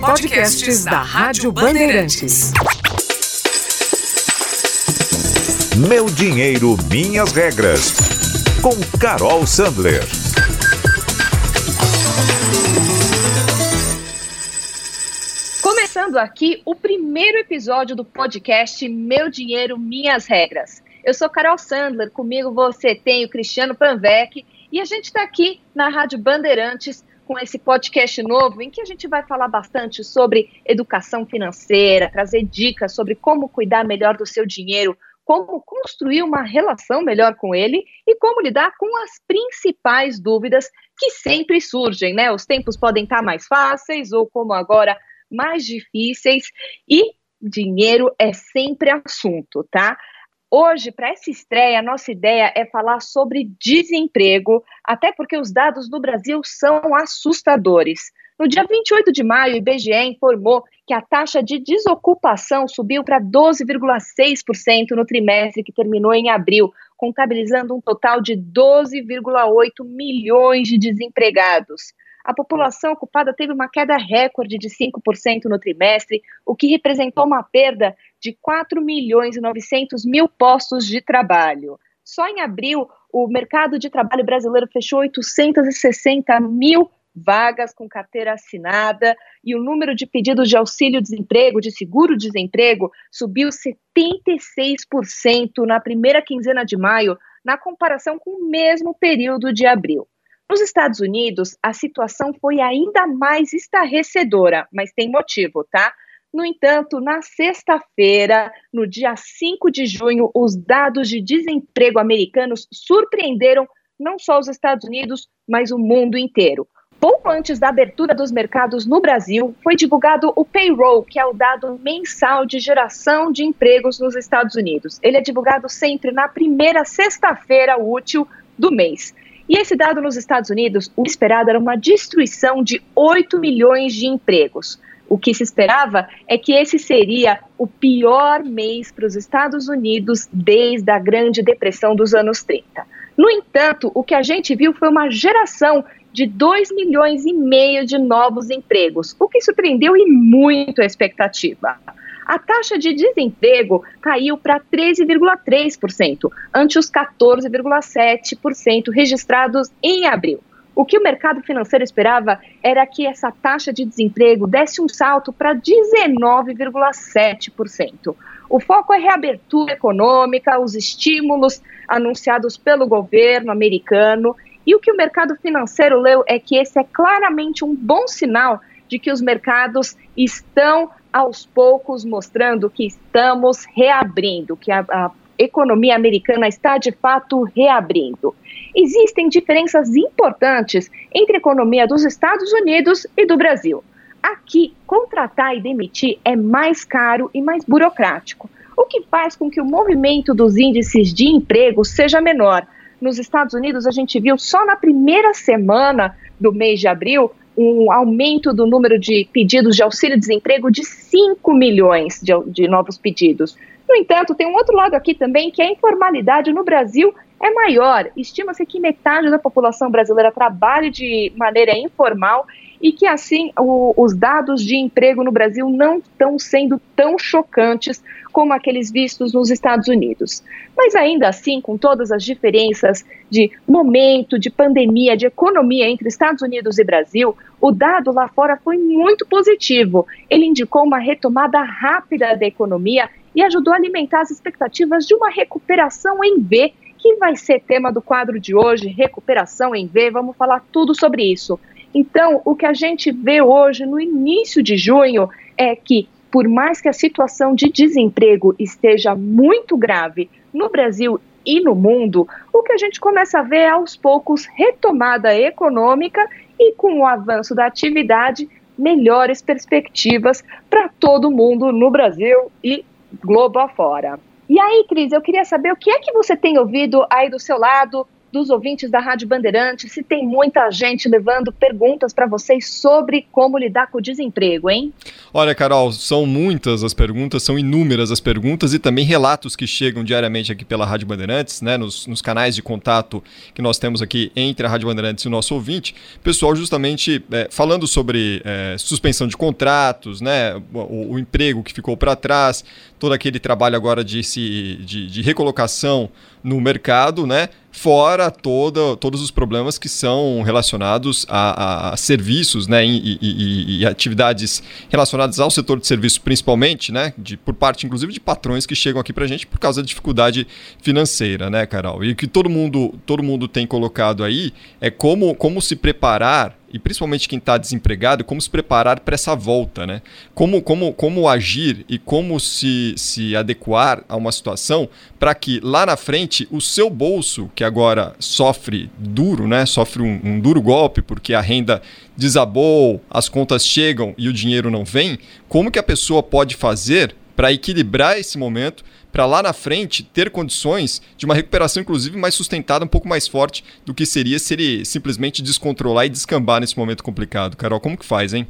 Podcasts da Rádio Bandeirantes. Meu dinheiro, minhas regras. Com Carol Sandler. Começando aqui o primeiro episódio do podcast Meu Dinheiro, Minhas Regras. Eu sou Carol Sandler, comigo você tem o Cristiano Panvec e a gente está aqui na Rádio Bandeirantes com esse podcast novo em que a gente vai falar bastante sobre educação financeira, trazer dicas sobre como cuidar melhor do seu dinheiro, como construir uma relação melhor com ele e como lidar com as principais dúvidas que sempre surgem, né? Os tempos podem estar mais fáceis ou como agora mais difíceis e dinheiro é sempre assunto, tá? Hoje, para essa estreia, a nossa ideia é falar sobre desemprego, até porque os dados do Brasil são assustadores. No dia 28 de maio, o IBGE informou que a taxa de desocupação subiu para 12,6% no trimestre que terminou em abril, contabilizando um total de 12,8 milhões de desempregados a população ocupada teve uma queda recorde de 5% no trimestre, o que representou uma perda de 4 milhões e 900 mil postos de trabalho. Só em abril, o mercado de trabalho brasileiro fechou 860 mil vagas com carteira assinada e o número de pedidos de auxílio-desemprego, de seguro-desemprego, subiu 76% na primeira quinzena de maio, na comparação com o mesmo período de abril. Nos Estados Unidos, a situação foi ainda mais estarrecedora, mas tem motivo, tá? No entanto, na sexta-feira, no dia 5 de junho, os dados de desemprego americanos surpreenderam não só os Estados Unidos, mas o mundo inteiro. Pouco antes da abertura dos mercados no Brasil, foi divulgado o payroll, que é o dado mensal de geração de empregos nos Estados Unidos. Ele é divulgado sempre na primeira sexta-feira útil do mês. E esse dado nos Estados Unidos, o esperado era uma destruição de 8 milhões de empregos. O que se esperava é que esse seria o pior mês para os Estados Unidos desde a Grande Depressão dos anos 30. No entanto, o que a gente viu foi uma geração de 2 milhões e meio de novos empregos, o que surpreendeu e muito a expectativa a taxa de desemprego caiu para 13,3%, ante os 14,7% registrados em abril. O que o mercado financeiro esperava era que essa taxa de desemprego desse um salto para 19,7%. O foco é reabertura econômica, os estímulos anunciados pelo governo americano. E o que o mercado financeiro leu é que esse é claramente um bom sinal de que os mercados estão aos poucos mostrando que estamos reabrindo, que a, a economia americana está de fato reabrindo. Existem diferenças importantes entre a economia dos Estados Unidos e do Brasil. Aqui, contratar e demitir é mais caro e mais burocrático, o que faz com que o movimento dos índices de emprego seja menor. Nos Estados Unidos, a gente viu só na primeira semana do mês de abril um aumento do número de pedidos de auxílio-desemprego de 5 milhões de, de novos pedidos. No entanto, tem um outro lado aqui também, que a informalidade no Brasil é maior. Estima-se que metade da população brasileira trabalhe de maneira informal e que, assim, o, os dados de emprego no Brasil não estão sendo tão chocantes como aqueles vistos nos Estados Unidos. Mas ainda assim, com todas as diferenças de momento, de pandemia, de economia entre Estados Unidos e Brasil, o dado lá fora foi muito positivo. Ele indicou uma retomada rápida da economia e ajudou a alimentar as expectativas de uma recuperação em V, que vai ser tema do quadro de hoje, recuperação em V. Vamos falar tudo sobre isso. Então, o que a gente vê hoje, no início de junho, é que, por mais que a situação de desemprego esteja muito grave no Brasil e no mundo, o que a gente começa a ver é, aos poucos retomada econômica e, com o avanço da atividade, melhores perspectivas para todo mundo no Brasil e globo afora. E aí, Cris, eu queria saber o que é que você tem ouvido aí do seu lado dos ouvintes da Rádio Bandeirantes, se tem muita gente levando perguntas para vocês sobre como lidar com o desemprego, hein? Olha, Carol, são muitas as perguntas, são inúmeras as perguntas e também relatos que chegam diariamente aqui pela Rádio Bandeirantes, né, nos, nos canais de contato que nós temos aqui entre a Rádio Bandeirantes e o nosso ouvinte. Pessoal, justamente é, falando sobre é, suspensão de contratos, né, o, o emprego que ficou para trás, todo aquele trabalho agora de, se, de, de recolocação no mercado, né? Fora toda, todos os problemas que são relacionados a, a, a serviços né, e, e, e, atividades relacionadas ao setor de serviços, principalmente, né? De, por parte, inclusive, de patrões que chegam aqui para a gente por causa da dificuldade financeira, né, Carol? E que todo mundo, todo mundo tem colocado aí é como, como se preparar e principalmente quem está desempregado, como se preparar para essa volta, né? Como, como, como agir e como se, se adequar a uma situação para que lá na frente o seu bolso, que agora sofre duro, né? Sofre um, um duro golpe porque a renda desabou, as contas chegam e o dinheiro não vem, como que a pessoa pode fazer para equilibrar esse momento para lá na frente ter condições de uma recuperação, inclusive, mais sustentada, um pouco mais forte do que seria se ele simplesmente descontrolar e descambar nesse momento complicado. Carol, como que faz, hein?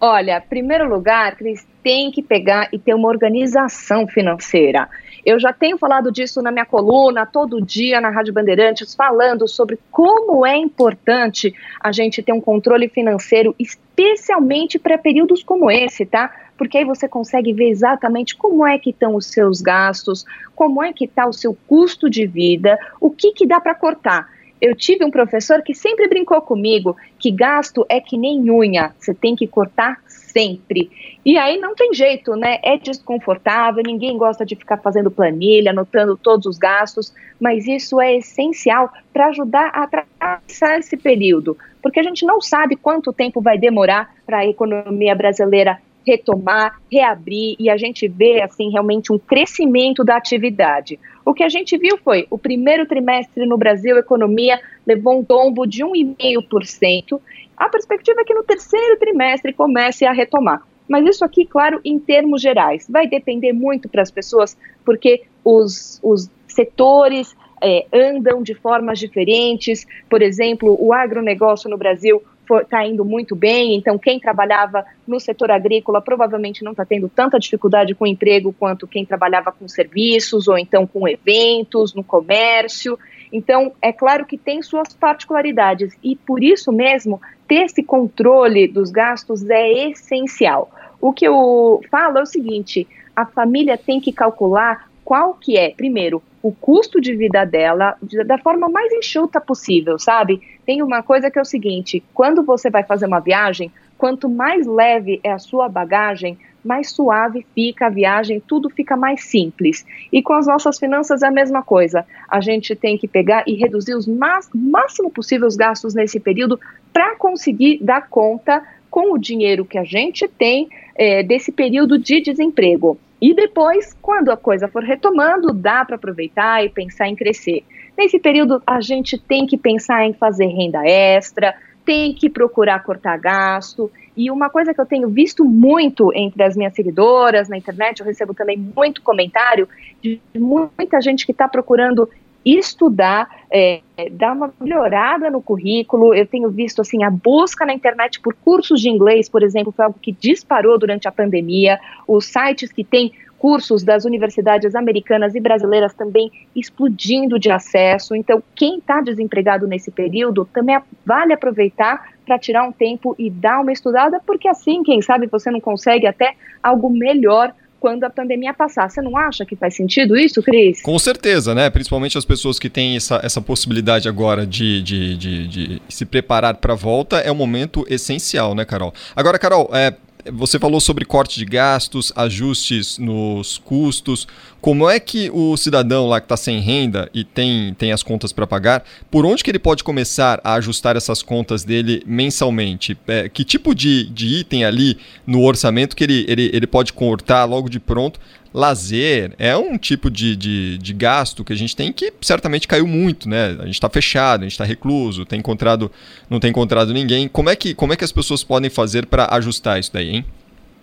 Olha, primeiro lugar, Cris, tem que pegar e ter uma organização financeira. Eu já tenho falado disso na minha coluna, todo dia na Rádio Bandeirantes, falando sobre como é importante a gente ter um controle financeiro, especialmente para períodos como esse, tá? Porque aí você consegue ver exatamente como é que estão os seus gastos, como é que está o seu custo de vida, o que, que dá para cortar eu tive um professor que sempre brincou comigo que gasto é que nem unha, você tem que cortar sempre. E aí não tem jeito, né? É desconfortável, ninguém gosta de ficar fazendo planilha, anotando todos os gastos, mas isso é essencial para ajudar a atravessar esse período, porque a gente não sabe quanto tempo vai demorar para a economia brasileira retomar, reabrir e a gente vê assim realmente um crescimento da atividade. O que a gente viu foi o primeiro trimestre no Brasil, a economia levou um tombo de 1,5%. A perspectiva é que no terceiro trimestre comece a retomar. Mas isso aqui, claro, em termos gerais, vai depender muito para as pessoas, porque os, os setores é, andam de formas diferentes. Por exemplo, o agronegócio no Brasil está indo muito bem, então quem trabalhava no setor agrícola provavelmente não está tendo tanta dificuldade com emprego quanto quem trabalhava com serviços ou então com eventos, no comércio. Então, é claro que tem suas particularidades e por isso mesmo ter esse controle dos gastos é essencial. O que eu falo é o seguinte: a família tem que calcular qual que é, primeiro, o custo de vida dela da forma mais enxuta possível, sabe? Tem uma coisa que é o seguinte: quando você vai fazer uma viagem, quanto mais leve é a sua bagagem, mais suave fica a viagem, tudo fica mais simples. E com as nossas finanças é a mesma coisa. A gente tem que pegar e reduzir os máximo possível os gastos nesse período para conseguir dar conta com o dinheiro que a gente tem é, desse período de desemprego. E depois, quando a coisa for retomando, dá para aproveitar e pensar em crescer. Nesse período, a gente tem que pensar em fazer renda extra, tem que procurar cortar gasto. E uma coisa que eu tenho visto muito entre as minhas seguidoras na internet, eu recebo também muito comentário de muita gente que está procurando estudar, é, dar uma melhorada no currículo. Eu tenho visto assim a busca na internet por cursos de inglês, por exemplo, foi algo que disparou durante a pandemia. Os sites que têm cursos das universidades americanas e brasileiras também explodindo de acesso. Então, quem está desempregado nesse período também vale aproveitar para tirar um tempo e dar uma estudada, porque assim, quem sabe, você não consegue até algo melhor quando a pandemia passar. Você não acha que faz sentido isso, Cris? Com certeza, né? Principalmente as pessoas que têm essa, essa possibilidade agora de, de, de, de se preparar para a volta, é um momento essencial, né, Carol? Agora, Carol, é, você falou sobre corte de gastos, ajustes nos custos. Como é que o cidadão lá que está sem renda e tem, tem as contas para pagar, por onde que ele pode começar a ajustar essas contas dele mensalmente? É, que tipo de, de item ali no orçamento que ele, ele, ele pode cortar logo de pronto lazer é um tipo de, de, de, gasto que a gente tem que certamente caiu muito, né? A gente está fechado, a gente está recluso, tem encontrado, não tem encontrado ninguém. Como é que, como é que as pessoas podem fazer para ajustar isso daí, hein?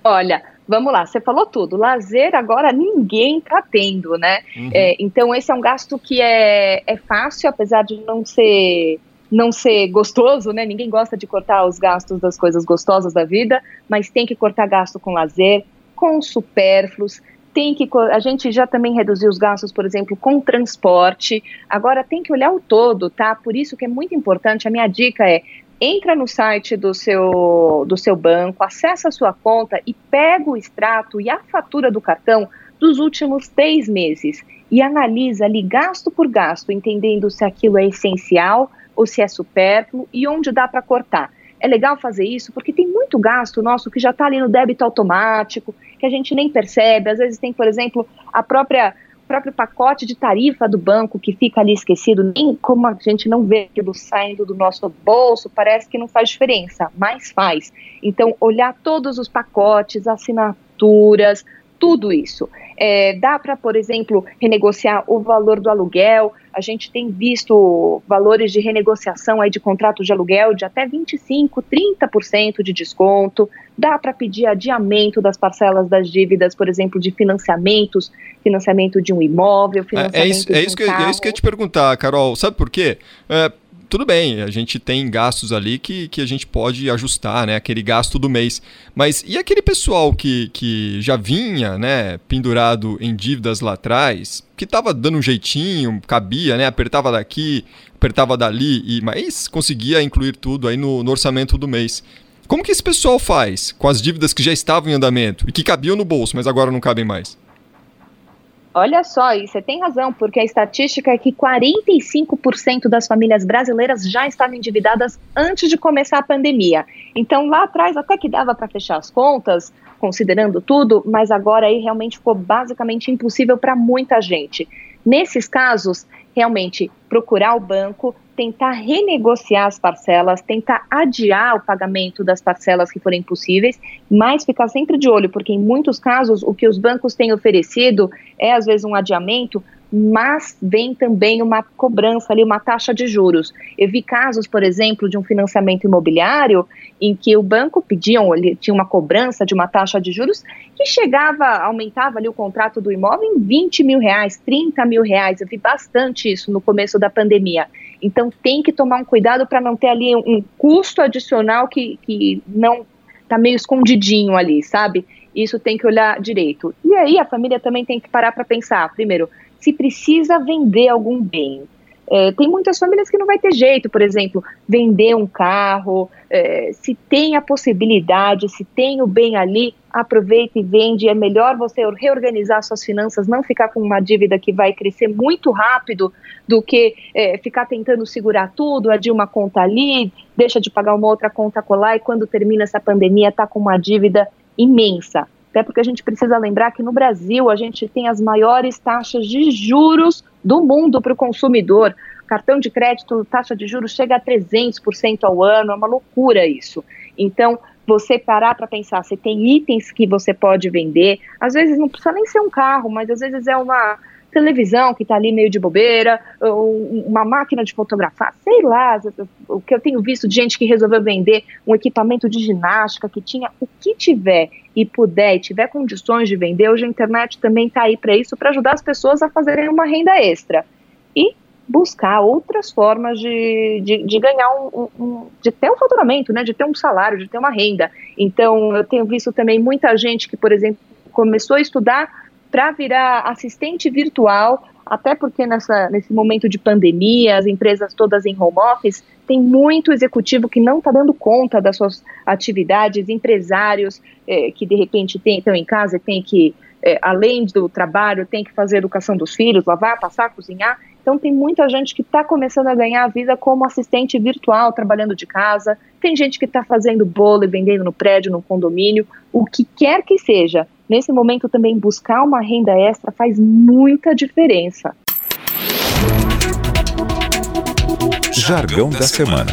Olha, vamos lá, você falou tudo. Lazer agora ninguém está tendo, né? Uhum. É, então esse é um gasto que é, é fácil, apesar de não ser não ser gostoso, né? Ninguém gosta de cortar os gastos das coisas gostosas da vida, mas tem que cortar gasto com lazer, com supérfluos. Tem que a gente já também reduziu os gastos, por exemplo, com transporte. Agora tem que olhar o todo, tá? Por isso que é muito importante. A minha dica é entra no site do seu, do seu banco, acessa a sua conta e pega o extrato e a fatura do cartão dos últimos três meses e analisa ali gasto por gasto, entendendo se aquilo é essencial ou se é supérfluo e onde dá para cortar. É legal fazer isso porque tem muito gasto nosso que já está ali no débito automático, que a gente nem percebe. Às vezes tem, por exemplo, a própria próprio pacote de tarifa do banco que fica ali esquecido, nem como a gente não vê aquilo saindo do nosso bolso, parece que não faz diferença, mas faz. Então, olhar todos os pacotes, assinaturas, tudo isso. É, dá para, por exemplo, renegociar o valor do aluguel. A gente tem visto valores de renegociação aí de contrato de aluguel de até 25%, 30% de desconto. Dá para pedir adiamento das parcelas das dívidas, por exemplo, de financiamentos, financiamento de um imóvel, financiamento é, é isso, é isso um que, É isso que eu ia te perguntar, Carol. Sabe por quê? É, tudo bem, a gente tem gastos ali que, que a gente pode ajustar, né? Aquele gasto do mês. Mas e aquele pessoal que, que já vinha, né, pendurado em dívidas lá atrás, que estava dando um jeitinho, cabia, né? Apertava daqui, apertava dali, e mas conseguia incluir tudo aí no, no orçamento do mês. Como que esse pessoal faz com as dívidas que já estavam em andamento e que cabiam no bolso, mas agora não cabem mais? Olha só, e você tem razão, porque a estatística é que 45% das famílias brasileiras já estavam endividadas antes de começar a pandemia. Então, lá atrás, até que dava para fechar as contas, considerando tudo, mas agora aí realmente ficou basicamente impossível para muita gente. Nesses casos, realmente procurar o banco, tentar renegociar as parcelas, tentar adiar o pagamento das parcelas que forem possíveis, mas ficar sempre de olho, porque em muitos casos o que os bancos têm oferecido é às vezes um adiamento, mas vem também uma cobrança ali, uma taxa de juros. Eu vi casos, por exemplo, de um financiamento imobiliário em que o banco pedia, ele tinha uma cobrança de uma taxa de juros que chegava, aumentava ali o contrato do imóvel em 20 mil reais, 30 mil reais. Eu vi bastante isso no começo da pandemia. Então tem que tomar um cuidado para não ter ali um custo adicional que, que não está meio escondidinho ali, sabe? Isso tem que olhar direito. E aí a família também tem que parar para pensar, primeiro, se precisa vender algum bem. É, tem muitas famílias que não vai ter jeito, por exemplo, vender um carro, é, se tem a possibilidade, se tem o bem ali, aproveita e vende. É melhor você reorganizar suas finanças, não ficar com uma dívida que vai crescer muito rápido do que é, ficar tentando segurar tudo, adir uma conta ali, deixa de pagar uma outra conta colar e quando termina essa pandemia está com uma dívida imensa. Até porque a gente precisa lembrar que no Brasil a gente tem as maiores taxas de juros do mundo para o consumidor. Cartão de crédito, taxa de juros chega a 300% ao ano, é uma loucura isso. Então, você parar para pensar, você tem itens que você pode vender, às vezes não precisa nem ser um carro, mas às vezes é uma televisão que está ali meio de bobeira, uma máquina de fotografar, sei lá, o que eu tenho visto de gente que resolveu vender um equipamento de ginástica que tinha o que tiver e puder e tiver condições de vender, hoje a internet também está aí para isso, para ajudar as pessoas a fazerem uma renda extra. E buscar outras formas de, de, de ganhar um, um, de ter um faturamento, né, de ter um salário, de ter uma renda. Então, eu tenho visto também muita gente que, por exemplo, começou a estudar para virar assistente virtual, até porque nessa, nesse momento de pandemia, as empresas todas em home office, tem muito executivo que não está dando conta das suas atividades, empresários é, que de repente estão em casa e tem que, é, além do trabalho, tem que fazer educação dos filhos, lavar, passar, cozinhar. Então tem muita gente que está começando a ganhar a vida como assistente virtual, trabalhando de casa. Tem gente que está fazendo bolo e vendendo no prédio, no condomínio, o que quer que seja nesse momento também buscar uma renda extra faz muita diferença. Jargão da semana.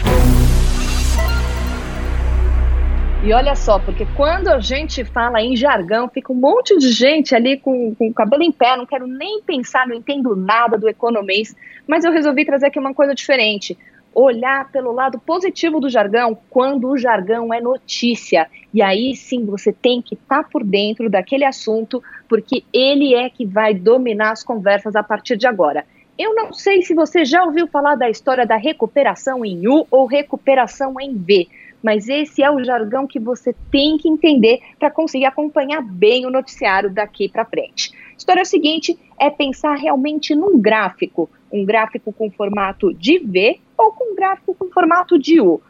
E olha só, porque quando a gente fala em jargão, fica um monte de gente ali com, com o cabelo em pé, não quero nem pensar, não entendo nada do economês, mas eu resolvi trazer aqui uma coisa diferente. Olhar pelo lado positivo do jargão quando o jargão é notícia. E aí sim você tem que estar tá por dentro daquele assunto, porque ele é que vai dominar as conversas a partir de agora. Eu não sei se você já ouviu falar da história da recuperação em U ou recuperação em V, mas esse é o jargão que você tem que entender para conseguir acompanhar bem o noticiário daqui para frente. A história é a seguinte: é pensar realmente num gráfico, um gráfico com formato de V ou com um gráfico com formato de U.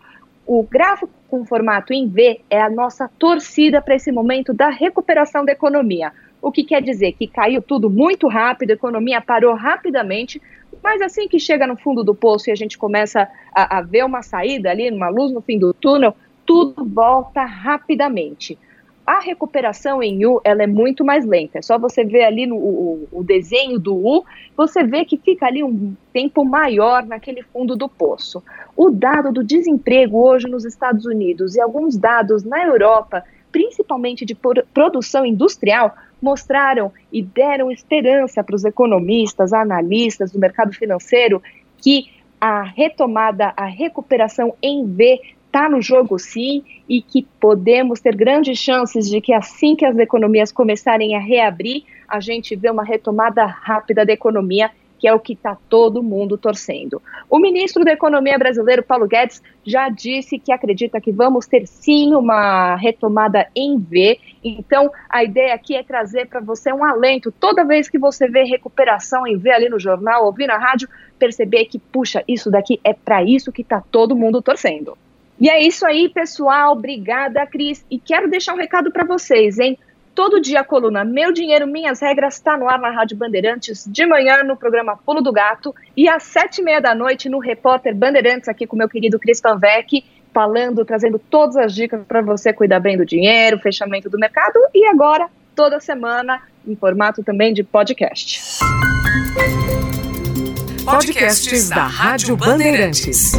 O gráfico com formato em V é a nossa torcida para esse momento da recuperação da economia. O que quer dizer que caiu tudo muito rápido, a economia parou rapidamente, mas assim que chega no fundo do poço e a gente começa a, a ver uma saída ali, uma luz no fim do túnel, tudo volta rapidamente. A recuperação em U ela é muito mais lenta. É só você ver ali no o, o, desenho do U, você vê que fica ali um tempo maior naquele fundo do poço. O dado do desemprego hoje nos Estados Unidos e alguns dados na Europa, principalmente de produção industrial, mostraram e deram esperança para os economistas, analistas do mercado financeiro que a retomada, a recuperação em V está no jogo sim e que podemos ter grandes chances de que assim que as economias começarem a reabrir, a gente vê uma retomada rápida da economia que é o que está todo mundo torcendo. O ministro da Economia brasileiro, Paulo Guedes, já disse que acredita que vamos ter sim uma retomada em V. Então, a ideia aqui é trazer para você um alento. Toda vez que você vê recuperação em V ali no jornal, ouvir na rádio, perceber que, puxa, isso daqui é para isso que está todo mundo torcendo. E é isso aí, pessoal. Obrigada, Cris. E quero deixar um recado para vocês, hein? Todo dia a coluna Meu Dinheiro, Minhas Regras está no ar na Rádio Bandeirantes, de manhã no programa Pulo do Gato e às sete e meia da noite no Repórter Bandeirantes, aqui com meu querido Cris Panvec, falando, trazendo todas as dicas para você cuidar bem do dinheiro, fechamento do mercado e agora, toda semana, em formato também de podcast. Podcasts da Rádio Bandeirantes.